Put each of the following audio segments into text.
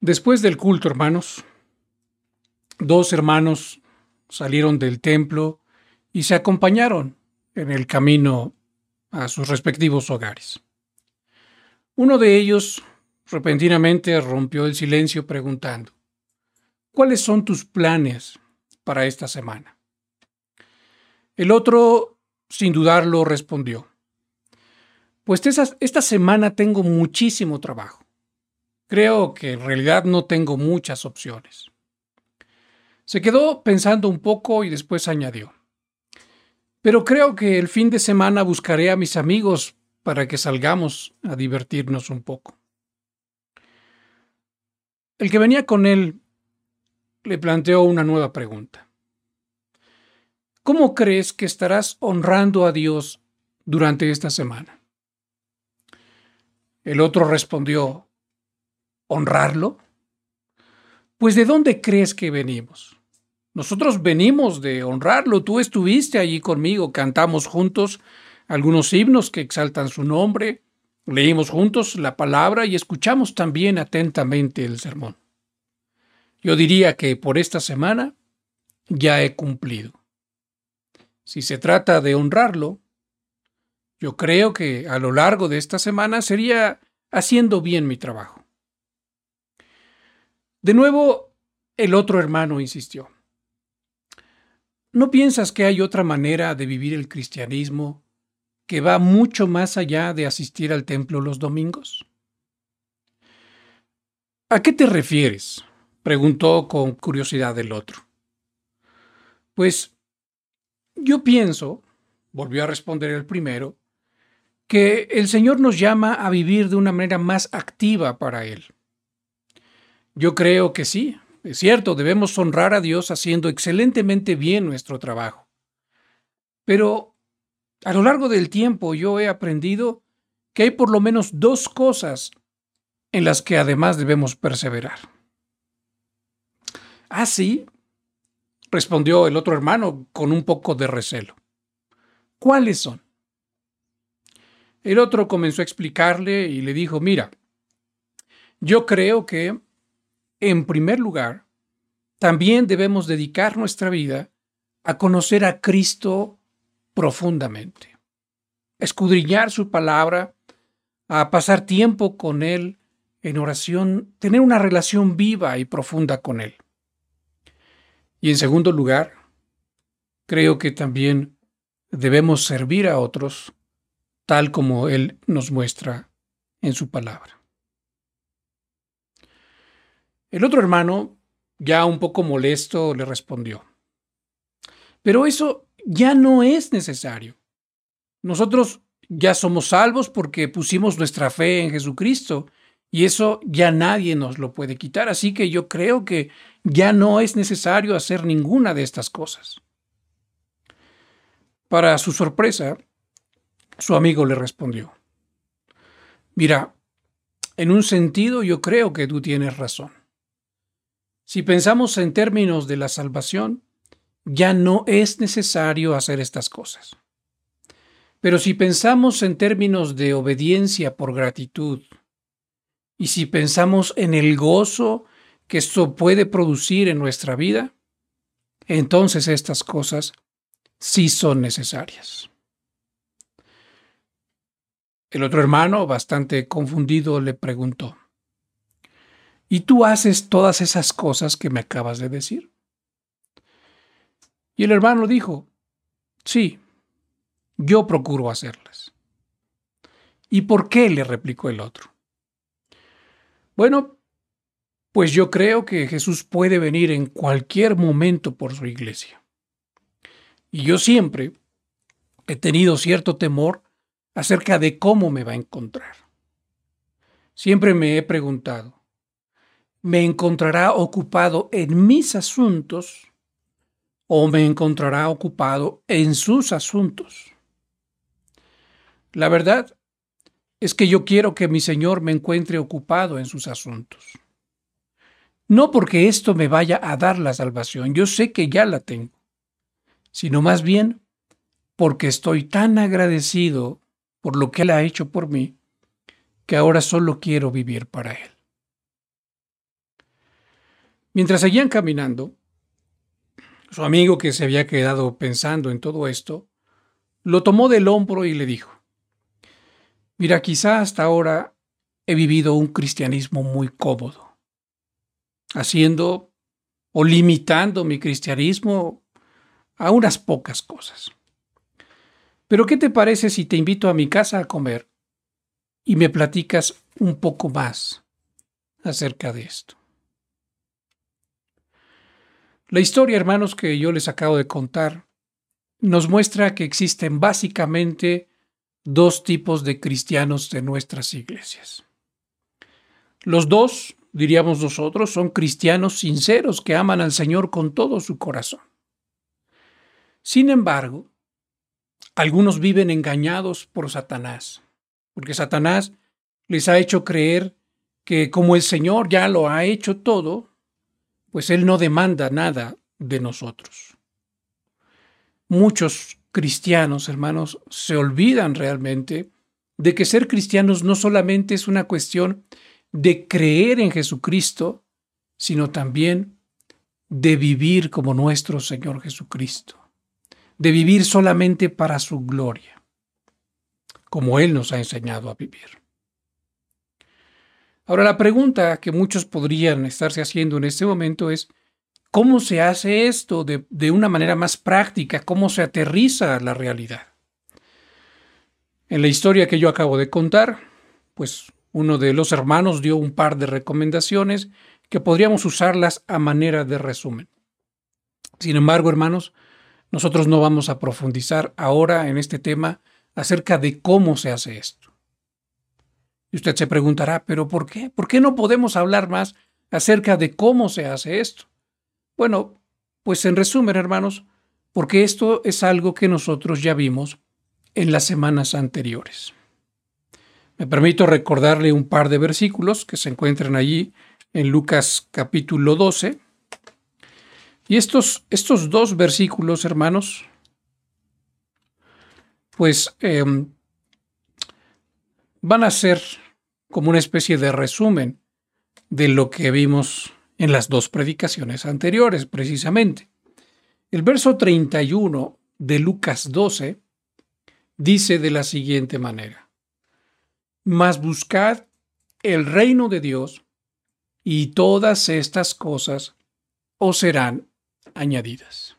Después del culto, hermanos, dos hermanos salieron del templo y se acompañaron en el camino a sus respectivos hogares. Uno de ellos repentinamente rompió el silencio preguntando, ¿cuáles son tus planes para esta semana? El otro, sin dudarlo, respondió, pues esta semana tengo muchísimo trabajo. Creo que en realidad no tengo muchas opciones. Se quedó pensando un poco y después añadió, pero creo que el fin de semana buscaré a mis amigos para que salgamos a divertirnos un poco. El que venía con él le planteó una nueva pregunta. ¿Cómo crees que estarás honrando a Dios durante esta semana? El otro respondió, ¿honrarlo? Pues ¿de dónde crees que venimos? Nosotros venimos de honrarlo. Tú estuviste allí conmigo, cantamos juntos algunos himnos que exaltan su nombre, leímos juntos la palabra y escuchamos también atentamente el sermón. Yo diría que por esta semana ya he cumplido. Si se trata de honrarlo, yo creo que a lo largo de esta semana sería haciendo bien mi trabajo. De nuevo, el otro hermano insistió. ¿No piensas que hay otra manera de vivir el cristianismo que va mucho más allá de asistir al templo los domingos? ¿A qué te refieres? preguntó con curiosidad el otro. Pues yo pienso, volvió a responder el primero, que el Señor nos llama a vivir de una manera más activa para Él. Yo creo que sí, es cierto, debemos honrar a Dios haciendo excelentemente bien nuestro trabajo. Pero a lo largo del tiempo yo he aprendido que hay por lo menos dos cosas en las que además debemos perseverar. Ah, sí, respondió el otro hermano con un poco de recelo. ¿Cuáles son? El otro comenzó a explicarle y le dijo, mira, yo creo que en primer lugar, también debemos dedicar nuestra vida a conocer a Cristo profundamente, escudriñar su palabra, a pasar tiempo con Él en oración, tener una relación viva y profunda con Él. Y en segundo lugar, creo que también debemos servir a otros tal como Él nos muestra en su palabra. El otro hermano, ya un poco molesto, le respondió, pero eso ya no es necesario. Nosotros ya somos salvos porque pusimos nuestra fe en Jesucristo y eso ya nadie nos lo puede quitar, así que yo creo que ya no es necesario hacer ninguna de estas cosas. Para su sorpresa, su amigo le respondió, mira, en un sentido yo creo que tú tienes razón. Si pensamos en términos de la salvación, ya no es necesario hacer estas cosas. Pero si pensamos en términos de obediencia por gratitud, y si pensamos en el gozo que esto puede producir en nuestra vida, entonces estas cosas sí son necesarias. El otro hermano, bastante confundido, le preguntó, y tú haces todas esas cosas que me acabas de decir. Y el hermano dijo, sí, yo procuro hacerlas. ¿Y por qué? le replicó el otro. Bueno, pues yo creo que Jesús puede venir en cualquier momento por su iglesia. Y yo siempre he tenido cierto temor acerca de cómo me va a encontrar. Siempre me he preguntado, me encontrará ocupado en mis asuntos o me encontrará ocupado en sus asuntos. La verdad es que yo quiero que mi Señor me encuentre ocupado en sus asuntos. No porque esto me vaya a dar la salvación, yo sé que ya la tengo, sino más bien porque estoy tan agradecido por lo que Él ha hecho por mí, que ahora solo quiero vivir para Él. Mientras seguían caminando, su amigo que se había quedado pensando en todo esto, lo tomó del hombro y le dijo, Mira, quizá hasta ahora he vivido un cristianismo muy cómodo, haciendo o limitando mi cristianismo a unas pocas cosas. Pero ¿qué te parece si te invito a mi casa a comer y me platicas un poco más acerca de esto? La historia, hermanos, que yo les acabo de contar, nos muestra que existen básicamente dos tipos de cristianos de nuestras iglesias. Los dos, diríamos nosotros, son cristianos sinceros que aman al Señor con todo su corazón. Sin embargo, algunos viven engañados por Satanás, porque Satanás les ha hecho creer que como el Señor ya lo ha hecho todo, pues Él no demanda nada de nosotros. Muchos cristianos, hermanos, se olvidan realmente de que ser cristianos no solamente es una cuestión de creer en Jesucristo, sino también de vivir como nuestro Señor Jesucristo, de vivir solamente para su gloria, como Él nos ha enseñado a vivir. Ahora la pregunta que muchos podrían estarse haciendo en este momento es, ¿cómo se hace esto de, de una manera más práctica? ¿Cómo se aterriza la realidad? En la historia que yo acabo de contar, pues uno de los hermanos dio un par de recomendaciones que podríamos usarlas a manera de resumen. Sin embargo, hermanos, nosotros no vamos a profundizar ahora en este tema acerca de cómo se hace esto. Y usted se preguntará, ¿pero por qué? ¿Por qué no podemos hablar más acerca de cómo se hace esto? Bueno, pues en resumen, hermanos, porque esto es algo que nosotros ya vimos en las semanas anteriores. Me permito recordarle un par de versículos que se encuentran allí en Lucas capítulo 12. Y estos, estos dos versículos, hermanos, pues em, van a ser como una especie de resumen de lo que vimos en las dos predicaciones anteriores, precisamente. El verso 31 de Lucas 12 dice de la siguiente manera, Mas buscad el reino de Dios y todas estas cosas os serán añadidas.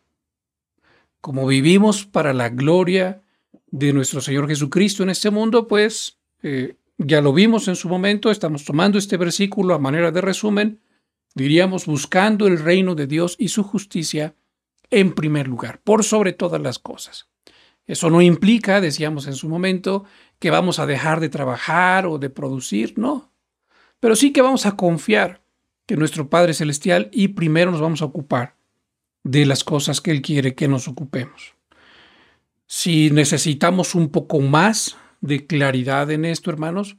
Como vivimos para la gloria de nuestro Señor Jesucristo en este mundo, pues eh, ya lo vimos en su momento, estamos tomando este versículo a manera de resumen, diríamos buscando el reino de Dios y su justicia en primer lugar, por sobre todas las cosas. Eso no implica, decíamos en su momento, que vamos a dejar de trabajar o de producir, no. Pero sí que vamos a confiar que nuestro Padre Celestial y primero nos vamos a ocupar de las cosas que Él quiere que nos ocupemos. Si necesitamos un poco más de claridad en esto, hermanos,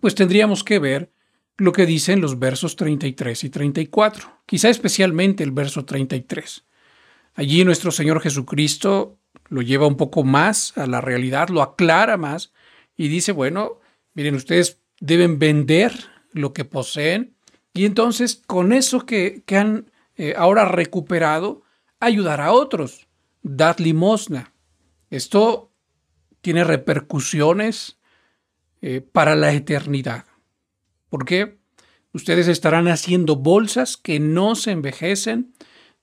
pues tendríamos que ver lo que dicen los versos 33 y 34, quizá especialmente el verso 33. Allí nuestro Señor Jesucristo lo lleva un poco más a la realidad, lo aclara más y dice, bueno, miren, ustedes deben vender lo que poseen y entonces con eso que, han eh, ahora recuperado, ayudar a otros, dad limosna. Esto tiene repercusiones eh, para la eternidad. ¿Por qué? Ustedes estarán haciendo bolsas que no se envejecen,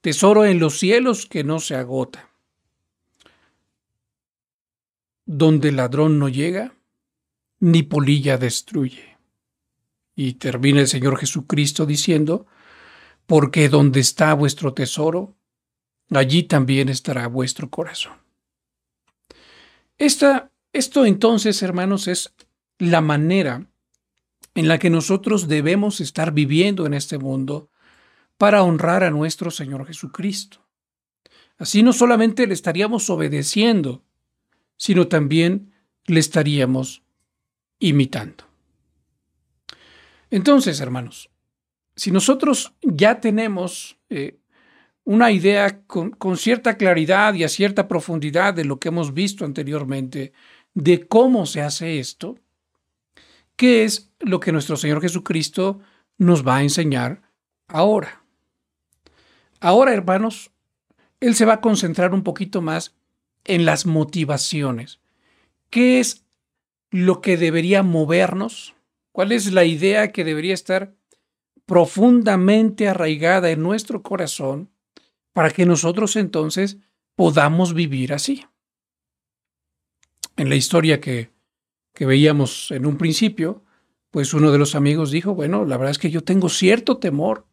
tesoro en los cielos que no se agota. Donde el ladrón no llega, ni polilla destruye. Y termina el Señor Jesucristo diciendo, porque donde está vuestro tesoro, allí también estará vuestro corazón esto entonces, hermanos, es la manera en la que nosotros debemos estar viviendo en este mundo para honrar a nuestro Señor Jesucristo. Así no solamente le estaríamos obedeciendo, sino también le estaríamos imitando. Entonces, hermanos, si nosotros ya tenemos eh, una idea con, cierta claridad y a cierta profundidad de lo que hemos visto anteriormente, de cómo se hace esto, ¿qué es lo que nuestro Señor Jesucristo nos va a enseñar ahora? Ahora, hermanos, él se va a concentrar un poquito más en las motivaciones. ¿Qué es lo que debería movernos? ¿Cuál es la idea que debería estar profundamente arraigada en nuestro corazón para que nosotros entonces podamos vivir así? En la historia que, que veíamos en un principio, pues uno de los amigos dijo, bueno, la verdad es que yo tengo cierto temor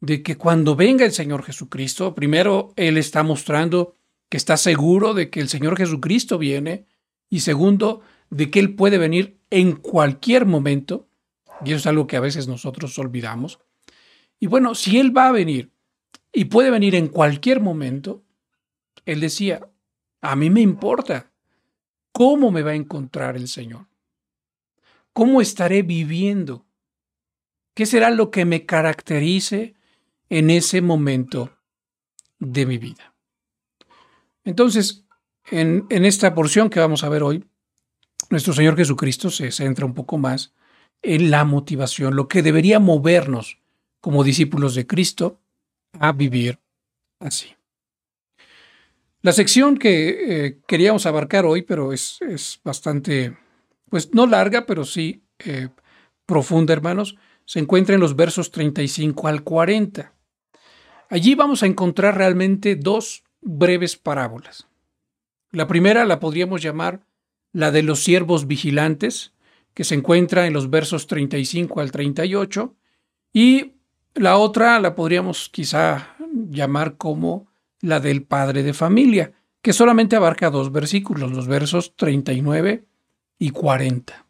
de que cuando venga el Señor Jesucristo, primero Él está mostrando que está seguro de que el Señor Jesucristo viene y segundo, de que Él puede venir en cualquier momento, y eso es algo que a veces nosotros olvidamos. Y bueno, si Él va a venir y puede venir en cualquier momento, Él decía, a mí me importa cómo me va a encontrar el Señor, cómo estaré viviendo, qué será lo que me caracterice en ese momento de mi vida. Entonces, en, esta porción que vamos a ver hoy, nuestro Señor Jesucristo se centra un poco más en la motivación, lo que debería movernos como discípulos de Cristo a vivir así. La sección que eh, queríamos abarcar hoy, pero es, bastante, pues no larga, pero sí eh, profunda, hermanos, se encuentra en los versos 35 al 40. Allí vamos a encontrar realmente dos breves parábolas. La primera la podríamos llamar la de los siervos vigilantes, que se encuentra en los versos 35 al 38, y la otra la podríamos quizá llamar como la del padre de familia, que solamente abarca dos versículos, los versos 39 y 40.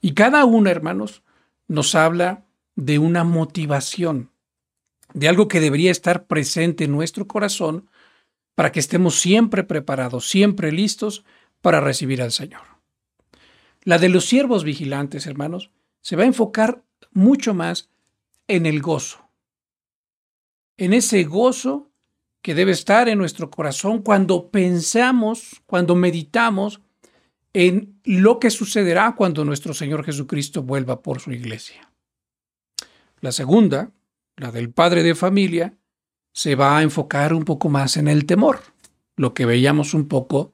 Y cada una, hermanos, nos habla de una motivación, de algo que debería estar presente en nuestro corazón para que estemos siempre preparados, siempre listos para recibir al Señor. La de los siervos vigilantes, hermanos, se va a enfocar mucho más en el gozo, en ese gozo que debe estar en nuestro corazón cuando pensamos, cuando meditamos en lo que sucederá cuando nuestro Señor Jesucristo vuelva por su iglesia. La segunda, la del padre de familia, se va a enfocar un poco más en el temor, lo que veíamos un poco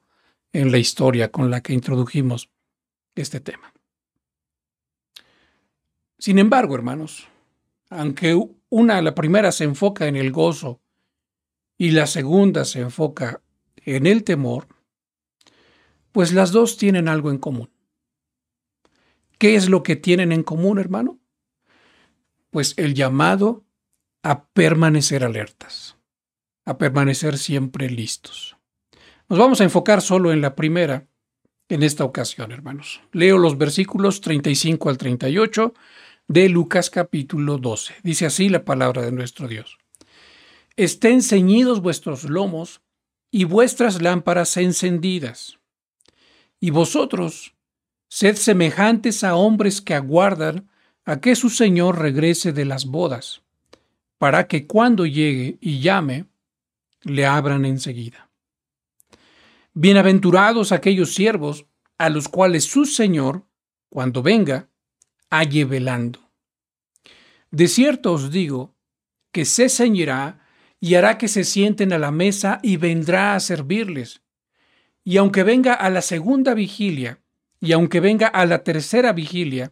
en la historia con la que introdujimos este tema. Sin embargo, hermanos, aunque una, la primera se enfoca en el gozo y la segunda se enfoca en el temor, pues las dos tienen algo en común. ¿Qué es lo que tienen en común, hermano? Pues el llamado a permanecer alertas, a permanecer siempre listos. Nos vamos a enfocar solo en la primera en esta ocasión, hermanos. Leo los versículos 35 al 38 de Lucas capítulo 12. Dice así la palabra de nuestro Dios. Estén ceñidos vuestros lomos y vuestras lámparas encendidas. Y vosotros, sed semejantes a hombres que aguardan a que su Señor regrese de las bodas para que cuando llegue y llame, le abran enseguida. Bienaventurados aquellos siervos a los cuales su Señor, cuando venga, halle velando. De cierto os digo que se ceñirá y hará que se sienten a la mesa y vendrá a servirles. Y aunque venga a la segunda vigilia, y aunque venga a la tercera vigilia,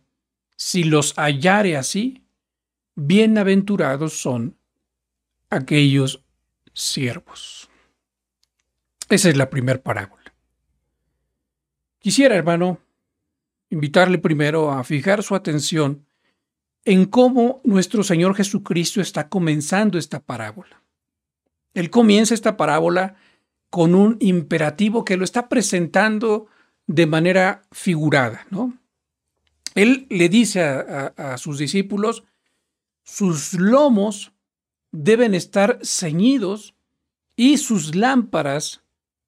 si los hallare así, bienaventurados son aquellos siervos. Esa es la primera parábola. Quisiera, hermano, invitarle primero a fijar su atención en cómo nuestro Señor Jesucristo está comenzando esta parábola. Él comienza esta parábola con un imperativo que lo está presentando de manera figurada, ¿no? Él le dice a, a sus discípulos, sus lomos deben estar ceñidos y sus lámparas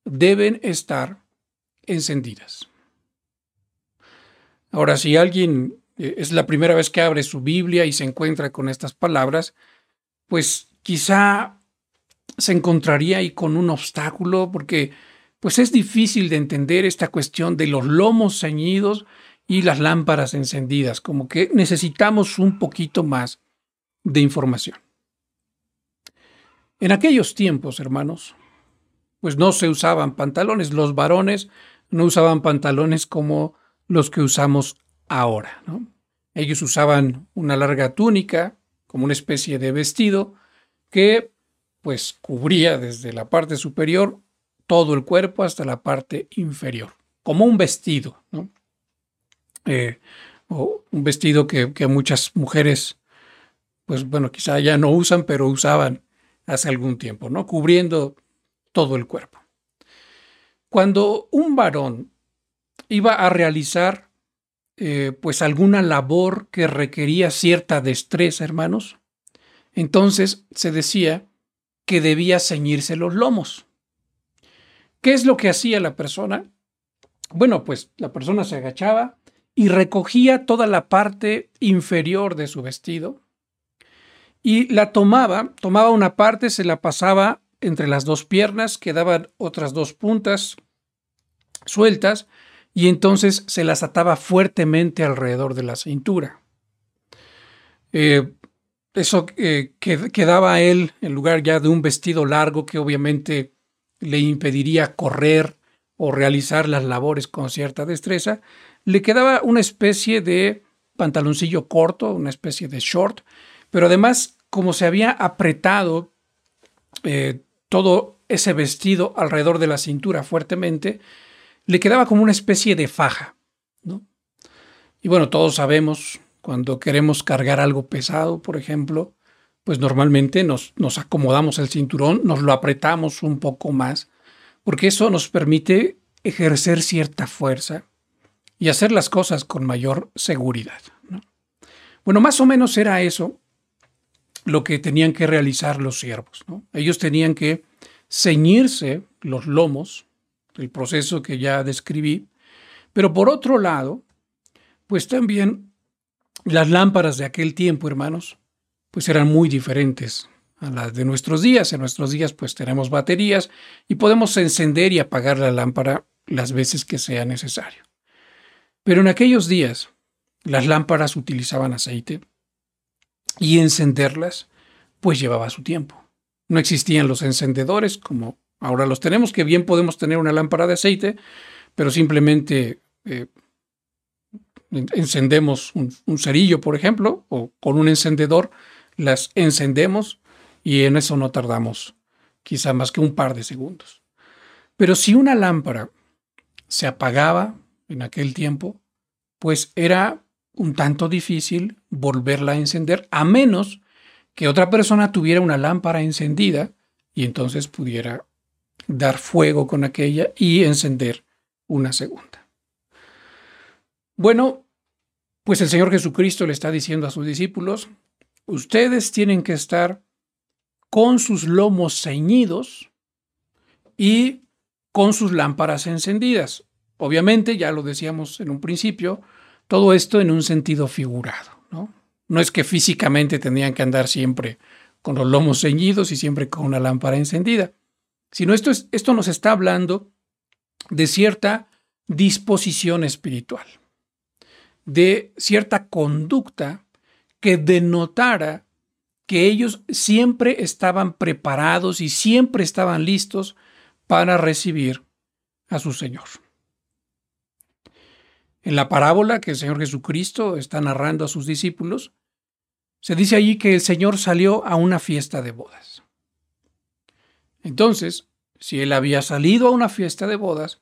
deben estar encendidas. Ahora, si alguien eh, es la primera vez que abre su Biblia y se encuentra con estas palabras, pues quizá se encontraría ahí con un obstáculo porque pues es difícil de entender esta cuestión de los lomos ceñidos y las lámparas encendidas, como que necesitamos un poquito más de información. En aquellos tiempos, hermanos, pues no se usaban pantalones. Los varones no usaban pantalones como los que usamos ahora. Ellos usaban una larga túnica, como una especie de vestido, que pues cubría desde la parte superior todo el cuerpo hasta la parte inferior, como un vestido. Eh, o un vestido que, que, muchas mujeres, pues bueno, quizá ya no usan, pero usaban hace algún tiempo, ¿no? Cubriendo todo el cuerpo. Cuando un varón iba a realizar eh, pues alguna labor que requería cierta destreza, hermanos, entonces se decía que debía ceñirse los lomos. ¿Qué es lo que hacía la persona? Bueno, pues la persona se agachaba y recogía toda la parte inferior de su vestido y la tomaba, tomaba una parte, se la pasaba entre las dos piernas, quedaban otras dos puntas sueltas y entonces se las ataba fuertemente alrededor de la cintura. Eh, eso eh, que, quedaba a él en lugar ya de un vestido largo que obviamente le impediría correr o realizar las labores con cierta destreza, le quedaba una especie de pantaloncillo corto, una especie de short, pero además como se había apretado eh, todo ese vestido alrededor de la cintura fuertemente, le quedaba como una especie de faja. ¿no? Y bueno, todos sabemos, cuando queremos cargar algo pesado, por ejemplo, pues normalmente nos, nos acomodamos el cinturón, nos lo apretamos un poco más, porque eso nos permite ejercer cierta fuerza y hacer las cosas con mayor seguridad. ¿no? Bueno, más o menos era eso lo que tenían que realizar los siervos. Ellos tenían que ceñirse los lomos el proceso que ya describí. Pero por otro lado, pues también las lámparas de aquel tiempo, hermanos, pues eran muy diferentes a las de nuestros días. En nuestros días pues tenemos baterías y podemos encender y apagar la lámpara las veces que sea necesario. Pero en aquellos días las lámparas utilizaban aceite y encenderlas pues llevaba su tiempo. No existían los encendedores como Ahora los tenemos, que bien podemos tener una lámpara de aceite, pero simplemente eh, encendemos un, un, cerillo, por ejemplo, o con un encendedor las encendemos y en eso no tardamos quizá más que un par de segundos. Pero si una lámpara se apagaba en aquel tiempo, pues era un tanto difícil volverla a encender, a menos que otra persona tuviera una lámpara encendida y entonces pudiera dar fuego con aquella y encender una segunda. Bueno, pues el Señor Jesucristo le está diciendo a sus discípulos, ustedes tienen que estar con sus lomos ceñidos y con sus lámparas encendidas. Obviamente, ya lo decíamos en un principio, todo esto en un sentido figurado, ¿no? No es que físicamente tendrían que andar siempre con los lomos ceñidos y siempre con una lámpara encendida, sino esto, es, esto nos está hablando de cierta disposición espiritual, de cierta conducta que denotara que ellos siempre estaban preparados y siempre estaban listos para recibir a su Señor. En la parábola que el Señor Jesucristo está narrando a sus discípulos, se dice allí que el Señor salió a una fiesta de bodas. Entonces, si él había salido a una fiesta de bodas,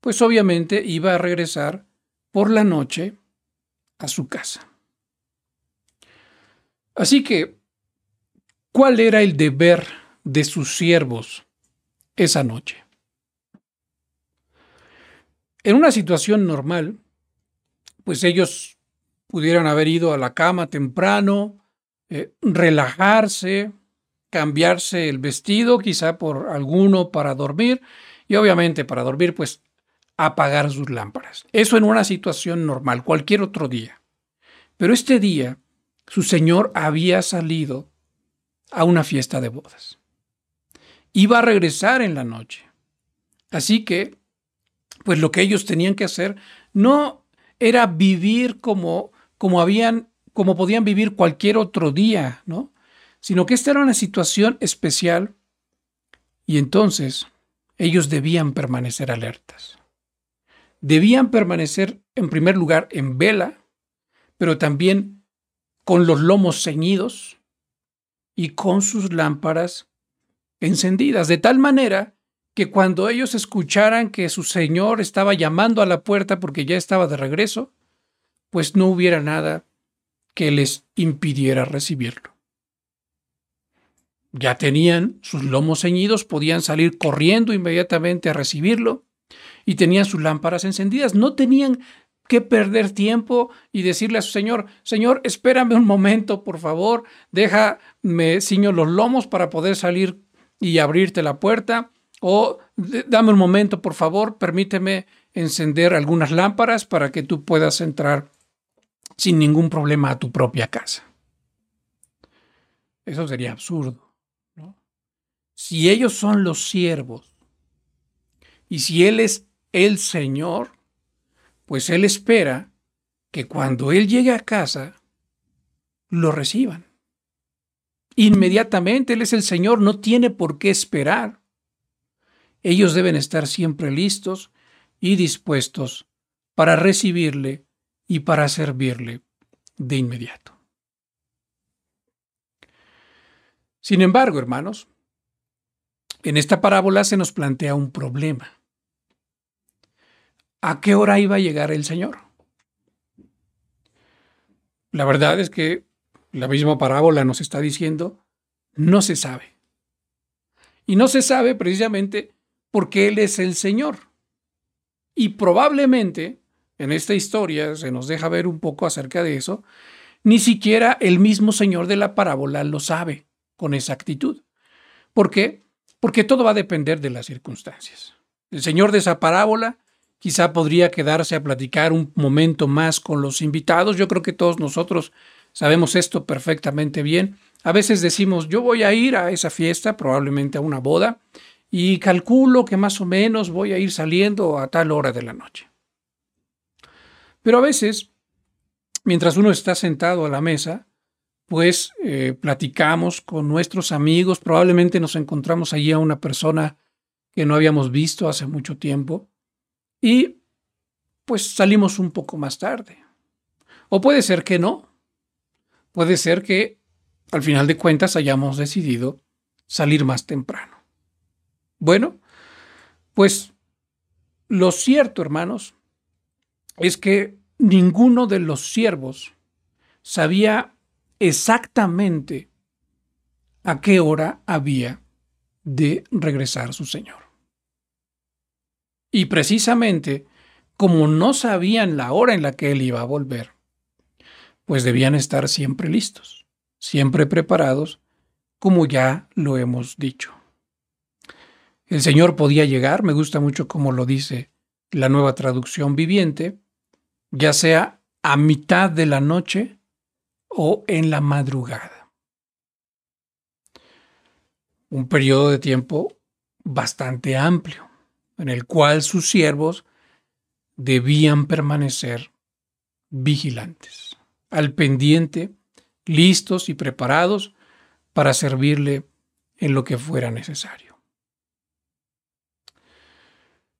pues obviamente iba a regresar por la noche a su casa. Así que, ¿cuál era el deber de sus siervos esa noche? En una situación normal, pues ellos pudieran haber ido a la cama temprano, eh, relajarse, cambiarse el vestido, quizá por alguno para dormir, y obviamente para dormir, pues apagar sus lámparas. Eso en una situación normal, cualquier otro día. Pero este día, su señor había salido a una fiesta de bodas. Iba a regresar en la noche. Así que, pues lo que ellos tenían que hacer no era vivir como, como habían, como podían vivir cualquier otro día, ¿no? Sino que esta era una situación especial Y entonces ellos debían permanecer alertas. Debían permanecer, en primer lugar, en vela, pero también con los lomos ceñidos y con sus lámparas encendidas, de tal manera que cuando ellos escucharan que su Señor estaba llamando a la puerta porque ya estaba de regreso, pues no hubiera nada que les impidiera recibirlo. Ya tenían sus lomos ceñidos, podían salir corriendo inmediatamente a recibirlo y tenían sus lámparas encendidas. No tenían que perder tiempo y decirle a su señor, Señor, espérame un momento, por favor, déjame ciño los lomos para poder salir y abrirte la puerta, o dame un momento, por favor, permíteme encender algunas lámparas para que tú puedas entrar sin ningún problema a tu propia casa. Eso sería absurdo. Si ellos son los siervos y si Él es el Señor, pues Él espera que cuando Él llegue a casa, lo reciban. Inmediatamente Él es el Señor, no tiene por qué esperar. Ellos deben estar siempre listos y dispuestos para recibirle y para servirle de inmediato. Sin embargo, hermanos, en esta parábola se nos plantea un problema. ¿A qué hora iba a llegar el Señor? La verdad es que la misma parábola nos está diciendo, no se sabe. Y no se sabe precisamente porque Él es el Señor. Y probablemente, en esta historia se nos deja ver un poco acerca de eso, ni siquiera el mismo Señor de la parábola lo sabe con exactitud. ¿Por qué? Porque todo va a depender de las circunstancias. El señor de esa parábola quizá podría quedarse a platicar un momento más con los invitados. Yo creo que todos nosotros sabemos esto perfectamente bien. A veces decimos, yo voy a ir a esa fiesta, probablemente a una boda, y calculo que más o menos voy a ir saliendo a tal hora de la noche. Pero a veces, mientras uno está sentado a la mesa, pues eh, platicamos con nuestros amigos, probablemente nos encontramos allí a una persona que no habíamos visto hace mucho tiempo y pues salimos un poco más tarde. O puede ser que no. Puede ser que al final de cuentas hayamos decidido salir más temprano. Bueno, pues lo cierto, hermanos, es que ninguno de los siervos sabía exactamente a qué hora había de regresar su señor. Y precisamente como no sabían la hora en la que él iba a volver, pues debían estar siempre listos, siempre preparados, como ya lo hemos dicho. El Señor podía llegar, me gusta mucho como lo dice la nueva traducción viviente, ya sea a mitad de la noche o en la madrugada. Un periodo de tiempo bastante amplio, en el cual sus siervos debían permanecer vigilantes, al pendiente, listos y preparados para servirle en lo que fuera necesario.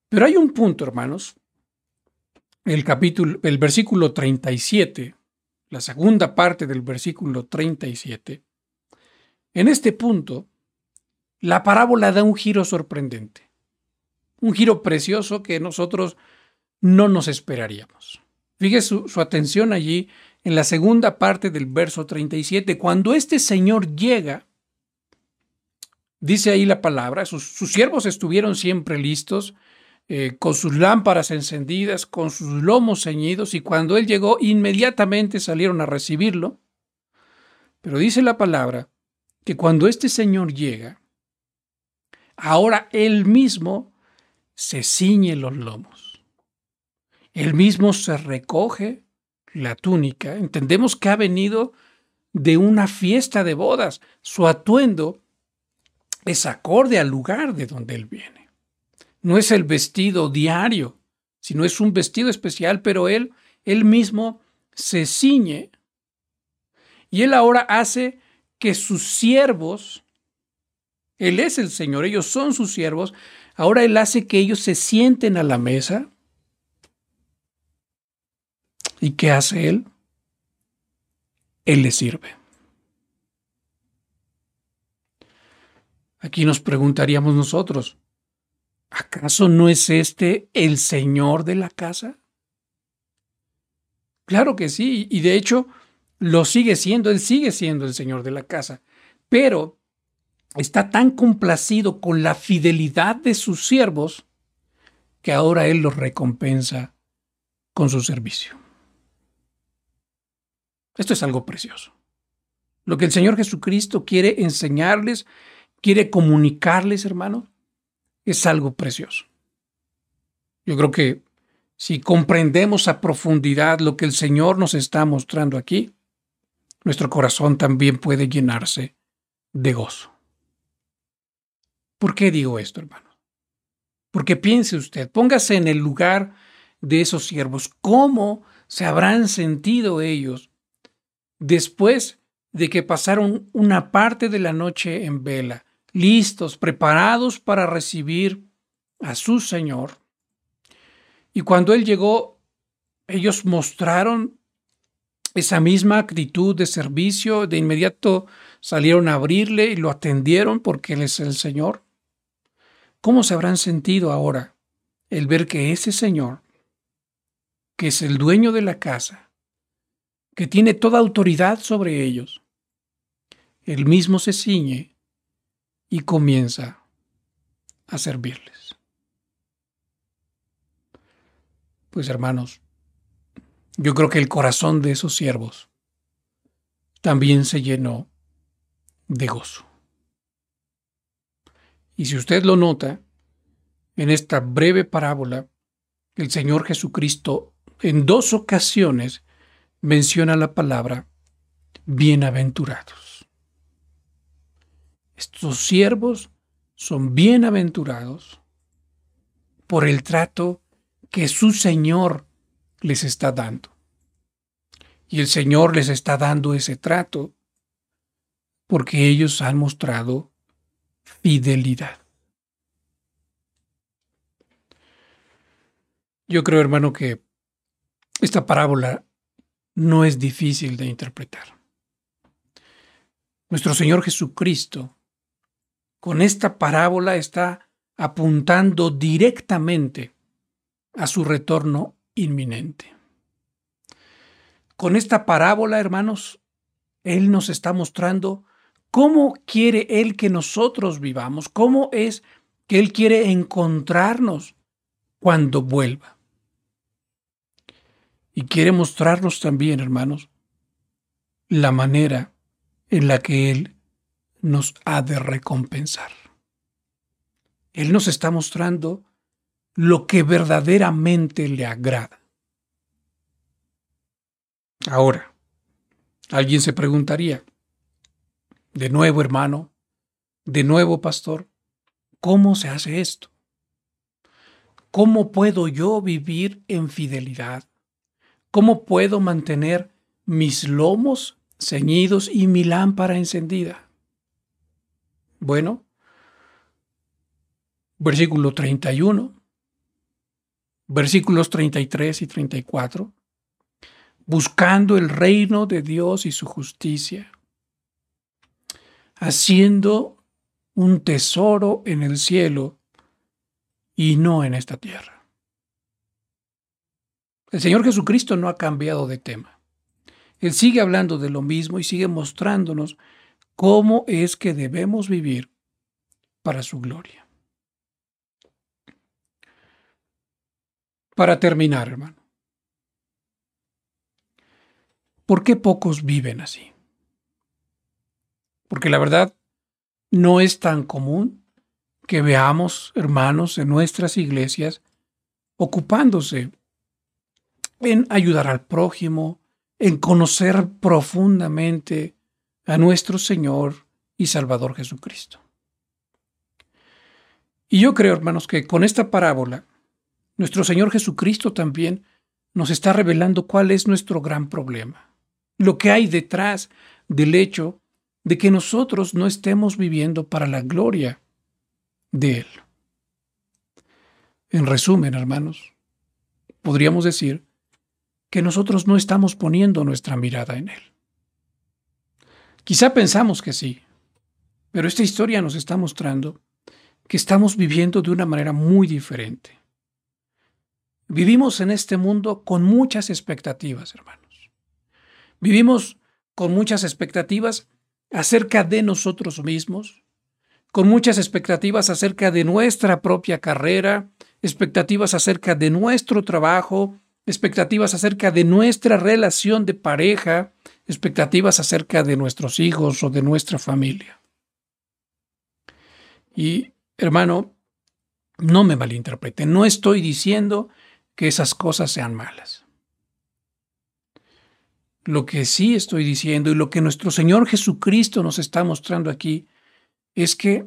Pero hay un punto, hermanos, el capítulo, el versículo 37 la segunda parte del versículo 37, en este punto, la parábola da un giro sorprendente, un giro precioso que nosotros no nos esperaríamos. Fíjese su, atención allí en la segunda parte del verso 37, cuando este Señor llega, dice ahí la palabra, sus siervos estuvieron siempre listos, eh, con sus lámparas encendidas, con sus lomos ceñidos, y cuando él llegó, inmediatamente salieron a recibirlo. Pero dice la palabra que cuando este Señor llega, ahora él mismo se ciñe los lomos. Él mismo se recoge la túnica. Entendemos que ha venido de una fiesta de bodas. Su atuendo es acorde al lugar de donde él viene no es el vestido diario, sino es un vestido especial, pero él, él mismo se ciñe y él ahora hace que sus siervos Él es el Señor, ellos son sus siervos. Ahora Él hace que ellos se sienten a la mesa. ¿Y qué hace Él? Él les sirve. Aquí nos preguntaríamos nosotros, ¿acaso no es este el Señor de la casa? Claro que sí, y de hecho lo sigue siendo, Él sigue siendo el Señor de la casa, pero está tan complacido con la fidelidad de sus siervos que ahora Él los recompensa con su servicio. Esto es algo precioso. Lo que el Señor Jesucristo quiere enseñarles, quiere comunicarles, hermano, es algo precioso. Yo creo que si comprendemos a profundidad lo que el Señor nos está mostrando aquí, nuestro corazón también puede llenarse de gozo. ¿Por qué digo esto, hermano? Porque piense usted, póngase en el lugar de esos siervos, ¿cómo se habrán sentido ellos después de que pasaron una parte de la noche en vela, listos, preparados para recibir a su Señor? Y cuando Él llegó, ellos mostraron esa misma actitud de servicio, de inmediato salieron a abrirle y lo atendieron porque Él es el Señor. ¿Cómo se habrán sentido ahora el ver que ese Señor, que es el dueño de la casa, que tiene toda autoridad sobre ellos, él mismo se ciñe y comienza a servirles? Pues hermanos, yo creo que el corazón de esos siervos también se llenó de gozo. Y si usted lo nota, en esta breve parábola, el Señor Jesucristo en dos ocasiones menciona la palabra bienaventurados. Estos siervos son bienaventurados por el trato que su Señor les está dando. Y el Señor les está dando ese trato porque ellos han mostrado fidelidad. Yo creo, hermano, que esta parábola no es difícil de interpretar. Nuestro Señor Jesucristo, con esta parábola, está apuntando directamente a su retorno inminente. Con esta parábola, hermanos, Él nos está mostrando ¿Cómo quiere Él que nosotros vivamos? ¿Cómo es que Él quiere encontrarnos cuando vuelva? Y quiere mostrarnos también, hermanos, la manera en la que Él nos ha de recompensar. Él nos está mostrando lo que verdaderamente le agrada. Ahora, alguien se preguntaría, de nuevo, hermano, de nuevo, pastor, ¿cómo se hace esto? ¿Cómo puedo yo vivir en fidelidad? ¿Cómo puedo mantener mis lomos ceñidos y mi lámpara encendida? Bueno, versículo 31, versículos 33 y 34, buscando el reino de Dios y su justicia haciendo un tesoro en el cielo y no en esta tierra. El Señor Jesucristo no ha cambiado de tema. Él sigue hablando de lo mismo y sigue mostrándonos cómo es que debemos vivir para su gloria. Para terminar, hermano, ¿por qué pocos viven así? Porque la verdad no es tan común que veamos hermanos en nuestras iglesias ocupándose en ayudar al prójimo, en conocer profundamente a nuestro Señor y Salvador Jesucristo. Y yo creo, hermanos, que con esta parábola, nuestro Señor Jesucristo también nos está revelando cuál es nuestro gran problema, lo que hay detrás del hecho de que nosotros no estemos viviendo para la gloria de Él. En resumen, hermanos, podríamos decir que nosotros no estamos poniendo nuestra mirada en Él. Quizá pensamos que sí, pero esta historia nos está mostrando que estamos viviendo de una manera muy diferente. Vivimos en este mundo con muchas expectativas, hermanos. Vivimos con muchas expectativas acerca de nosotros mismos, con muchas expectativas acerca de nuestra propia carrera, expectativas acerca de nuestro trabajo, expectativas acerca de nuestra relación de pareja, expectativas acerca de nuestros hijos o de nuestra familia. Y, hermano, no me malinterprete, no estoy diciendo que esas cosas sean malas. Lo que sí estoy diciendo y lo que nuestro Señor Jesucristo nos está mostrando aquí es que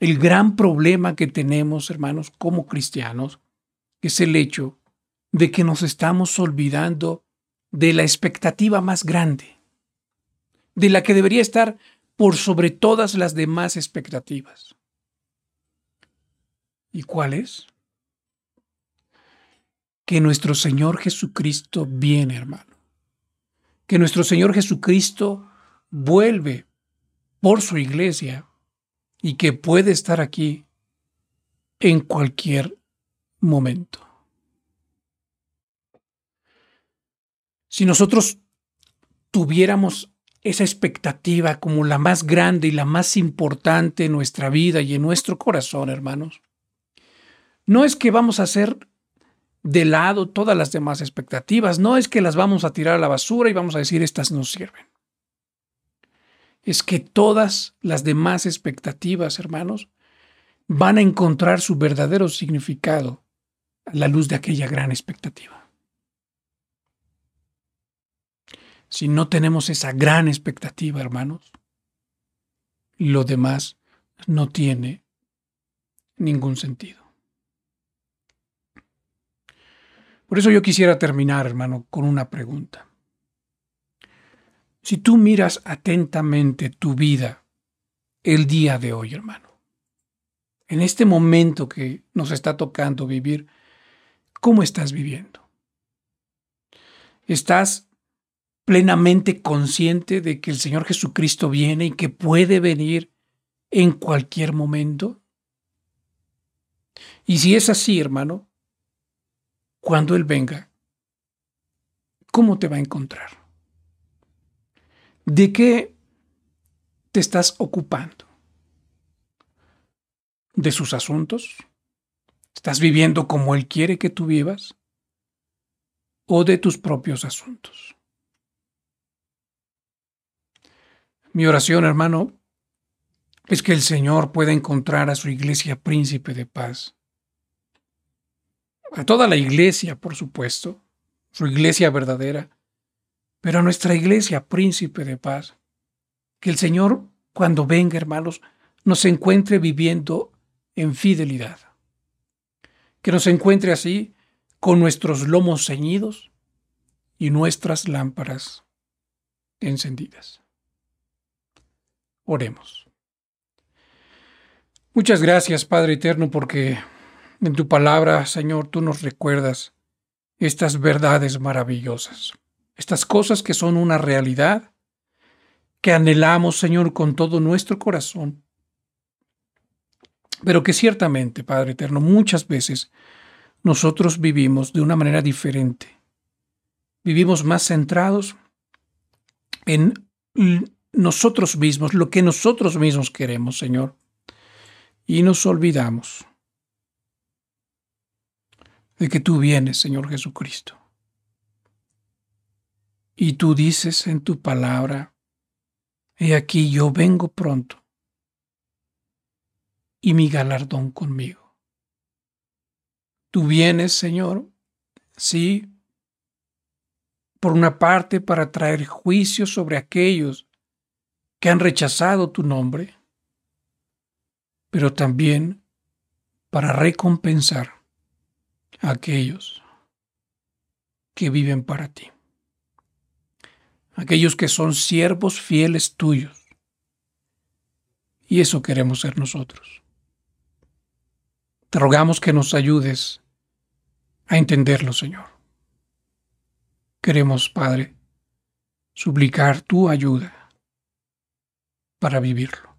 el gran problema que tenemos, hermanos, como cristianos, es el hecho de que nos estamos olvidando de la expectativa más grande, de la que debería estar por sobre todas las demás expectativas. ¿Y cuál es? Que nuestro Señor Jesucristo viene, hermano. Que nuestro Señor Jesucristo vuelve por su iglesia y que puede estar aquí en cualquier momento. Si nosotros tuviéramos esa expectativa como la más grande y la más importante en nuestra vida y en nuestro corazón, hermanos, no es que vamos a hacer de lado todas las demás expectativas, no es que las vamos a tirar a la basura y vamos a decir estas no sirven es que todas las demás expectativas, hermanos, van a encontrar su verdadero significado a la luz de aquella gran expectativa. Si no tenemos esa gran expectativa, hermanos, lo demás no tiene ningún sentido. Por eso yo quisiera terminar, hermano, con una pregunta. Si tú miras atentamente tu vida el día de hoy, hermano, en este momento que nos está tocando vivir, ¿cómo estás viviendo? ¿Estás plenamente consciente de que el Señor Jesucristo viene y que puede venir en cualquier momento? Y si es así, hermano, cuando Él venga, ¿cómo te va a encontrar? ¿De qué te estás ocupando? ¿De sus asuntos? ¿Estás viviendo como Él quiere que tú vivas? ¿O de tus propios asuntos? Mi oración, hermano, es que el Señor pueda encontrar a su iglesia príncipe de paz. A toda la iglesia, por supuesto, su iglesia verdadera, pero a nuestra iglesia, príncipe de paz. Que el Señor, cuando venga, hermanos, nos encuentre viviendo en fidelidad. Que nos encuentre así, con nuestros lomos ceñidos y nuestras lámparas encendidas. Oremos. Muchas gracias, Padre Eterno, porque en tu palabra, Señor, tú nos recuerdas estas verdades maravillosas estas cosas que son una realidad, que anhelamos, Señor, con todo nuestro corazón, pero que ciertamente, Padre Eterno, muchas veces nosotros vivimos de una manera diferente. Vivimos más centrados en nosotros mismos, lo que nosotros mismos queremos, Señor, y nos olvidamos de que tú vienes, Señor Jesucristo. Y tú dices en tu palabra, He aquí yo vengo pronto, y mi galardón conmigo. Tú vienes, Señor, sí, por una parte para traer juicio sobre aquellos que han rechazado tu nombre, pero también para recompensar a aquellos que viven para ti aquellos que son siervos fieles tuyos, Y eso queremos ser nosotros. Te rogamos que nos ayudes a entenderlo, Señor. Queremos, Padre, suplicar tu ayuda para vivirlo.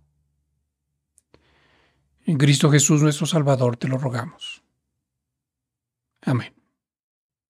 En Cristo Jesús nuestro Salvador te lo rogamos. Amén.